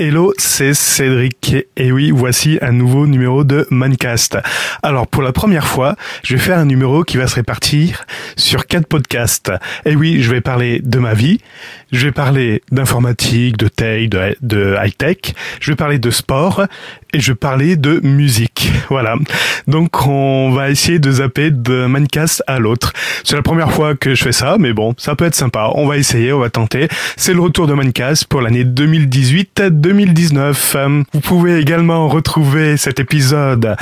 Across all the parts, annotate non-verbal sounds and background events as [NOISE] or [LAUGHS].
Hello, c'est Cédric. Et oui, voici un nouveau numéro de Mancast. Alors, pour la première fois, je vais faire un numéro qui va se répartir sur quatre podcasts. Et oui, je vais parler de ma vie, je vais parler d'informatique, de tech, de, high-tech, je vais parler de sport et je vais parler de musique. [LAUGHS] Voilà. Donc, on va essayer de zapper de Mancast à l'autre. C'est la première fois que je fais ça, mais bon, ça peut être sympa. On va essayer, on va tenter. C'est le retour de Mancast pour l'année 2018 2019. Vous pouvez également retrouver cet épisode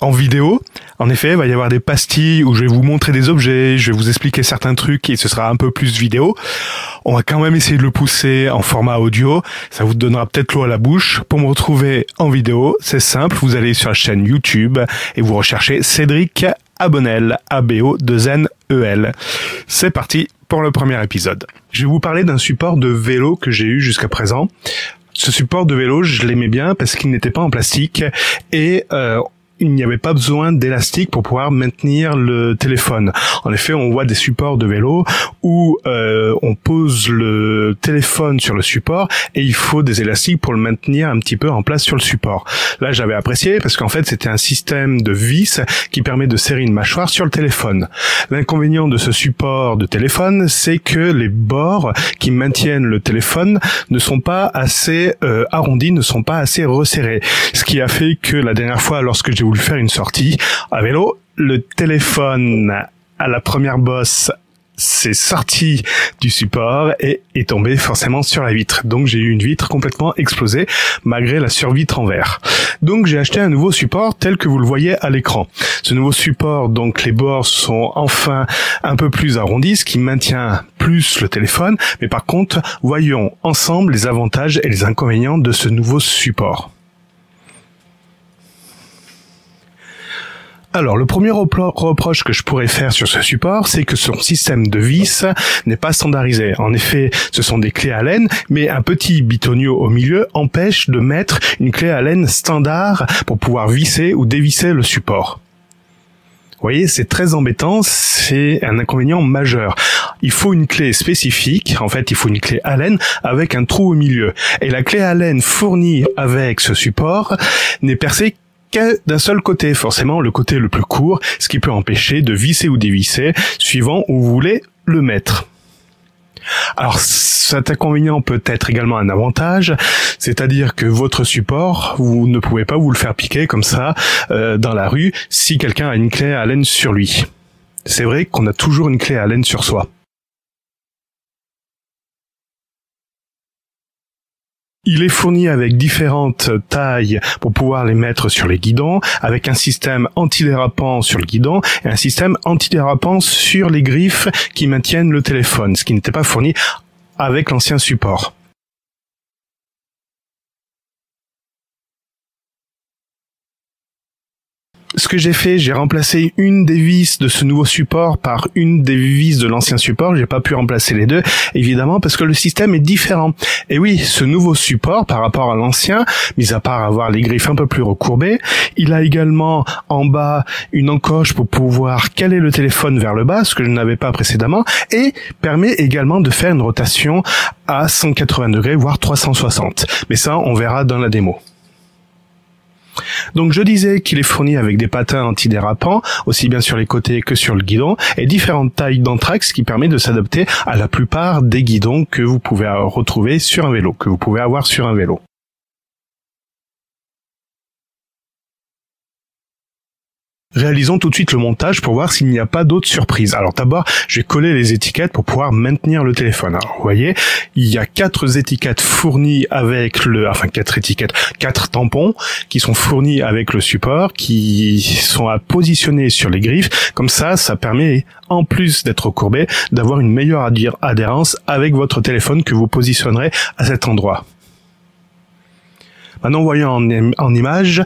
en vidéo. En effet, il va y avoir des pastilles où je vais vous montrer des objets, je vais vous expliquer certains trucs et ce sera un peu plus vidéo. On va quand même essayer de le pousser en format audio. Ça vous donnera peut-être l'eau à la bouche. Pour me retrouver en vidéo, c'est simple. Vous allez sur la chaîne YouTube et vous recherchez Cédric Abonnel, A-B-O-2-N-E-L. C'est parti pour le premier épisode. Je vais vous parler d'un support de vélo que j'ai eu jusqu'à présent ce support de vélo, je l'aimais bien parce qu'il n'était pas en plastique et euh, il n'y avait pas besoin d'élastique pour pouvoir maintenir le téléphone. En effet, on voit des supports de vélo où euh, on pose le téléphone sur le support et il faut des élastiques pour le maintenir un petit peu en place sur le support. Là, j'avais apprécié parce qu'en fait, c'était un système de vis qui permet de serrer une mâchoire sur le téléphone. L'inconvénient de ce support de téléphone, c'est que les bords qui maintiennent le téléphone ne sont pas assez euh, arrondis, ne sont pas assez resserrés. Ce qui a fait que la dernière fois, lorsque j'ai voulu faire une sortie à vélo, le téléphone à la première bosse s'est sorti du support et est tombé forcément sur la vitre. Donc j'ai eu une vitre complètement explosée malgré la survitre en verre. Donc j'ai acheté un nouveau support tel que vous le voyez à l'écran. Ce nouveau support, donc les bords sont enfin un peu plus arrondis, ce qui maintient plus le téléphone. Mais par contre, voyons ensemble les avantages et les inconvénients de ce nouveau support. Alors, le premier reproche que je pourrais faire sur ce support, c'est que son système de vis n'est pas standardisé. En effet, ce sont des clés Allen, mais un petit bitonio au milieu empêche de mettre une clé Allen standard pour pouvoir visser ou dévisser le support. Vous voyez, c'est très embêtant, c'est un inconvénient majeur. Il faut une clé spécifique, en fait, il faut une clé Allen avec un trou au milieu. Et la clé Allen fournie avec ce support n'est percée d'un seul côté, forcément le côté le plus court, ce qui peut empêcher de visser ou dévisser suivant où vous voulez le mettre. Alors cet inconvénient peut être également un avantage, c'est-à-dire que votre support, vous ne pouvez pas vous le faire piquer comme ça euh, dans la rue si quelqu'un a une clé à laine sur lui. C'est vrai qu'on a toujours une clé à laine sur soi. Il est fourni avec différentes tailles pour pouvoir les mettre sur les guidons, avec un système antidérapant sur le guidon et un système antidérapant sur les griffes qui maintiennent le téléphone, ce qui n'était pas fourni avec l'ancien support. Ce que j'ai fait, j'ai remplacé une des vis de ce nouveau support par une des vis de l'ancien support. J'ai pas pu remplacer les deux, évidemment, parce que le système est différent. Et oui, ce nouveau support par rapport à l'ancien, mis à part avoir les griffes un peu plus recourbées, il a également en bas une encoche pour pouvoir caler le téléphone vers le bas, ce que je n'avais pas précédemment, et permet également de faire une rotation à 180 degrés, voire 360. Mais ça, on verra dans la démo. Donc je disais qu'il est fourni avec des patins antidérapants, aussi bien sur les côtés que sur le guidon, et différentes tailles d'anthrax qui permet de s'adapter à la plupart des guidons que vous pouvez retrouver sur un vélo, que vous pouvez avoir sur un vélo. Réalisons tout de suite le montage pour voir s'il n'y a pas d'autres surprises. Alors d'abord, je vais coller les étiquettes pour pouvoir maintenir le téléphone. Alors vous voyez, il y a quatre étiquettes fournies avec le, enfin quatre étiquettes, quatre tampons qui sont fournis avec le support, qui sont à positionner sur les griffes. Comme ça, ça permet, en plus d'être courbé, d'avoir une meilleure adhérence avec votre téléphone que vous positionnerez à cet endroit. Maintenant, voyons en, en image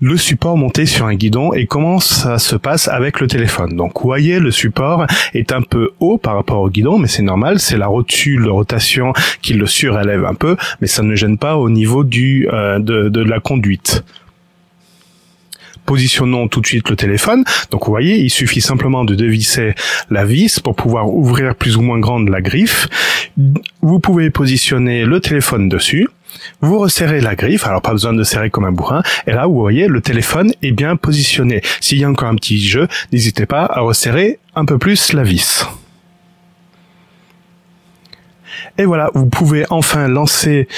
le support monté sur un guidon et comment ça se passe avec le téléphone. Donc vous voyez, le support est un peu haut par rapport au guidon, mais c'est normal, c'est la rotule de rotation qui le surélève un peu, mais ça ne gêne pas au niveau du euh, de, de la conduite positionnons tout de suite le téléphone. Donc vous voyez, il suffit simplement de dévisser la vis pour pouvoir ouvrir plus ou moins grande la griffe. Vous pouvez positionner le téléphone dessus. Vous resserrez la griffe, alors pas besoin de serrer comme un bourrin, et là vous voyez le téléphone est bien positionné. S'il y a encore un petit jeu, n'hésitez pas à resserrer un peu plus la vis. Et voilà, vous pouvez enfin lancer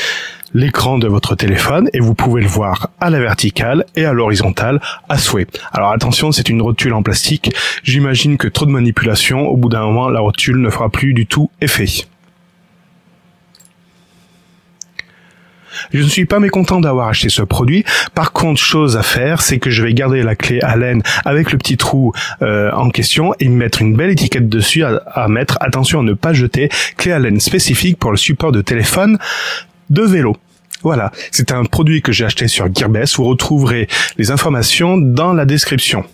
l'écran de votre téléphone et vous pouvez le voir à la verticale et à l'horizontale à souhait. Alors attention, c'est une rotule en plastique. J'imagine que trop de manipulation, au bout d'un moment, la rotule ne fera plus du tout effet. Je ne suis pas mécontent d'avoir acheté ce produit. Par contre, chose à faire, c'est que je vais garder la clé Allen avec le petit trou euh, en question et mettre une belle étiquette dessus à, mettre. Attention à ne pas jeter clé Allen spécifique pour le support de téléphone de vélo. Voilà, c'est un produit que j'ai acheté sur Gearbest. Vous retrouverez les informations dans la description.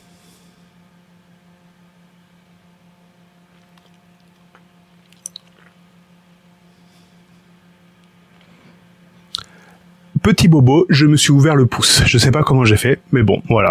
Petit bobo, je me suis ouvert le pouce. Je sais pas comment j'ai fait, mais bon, voilà.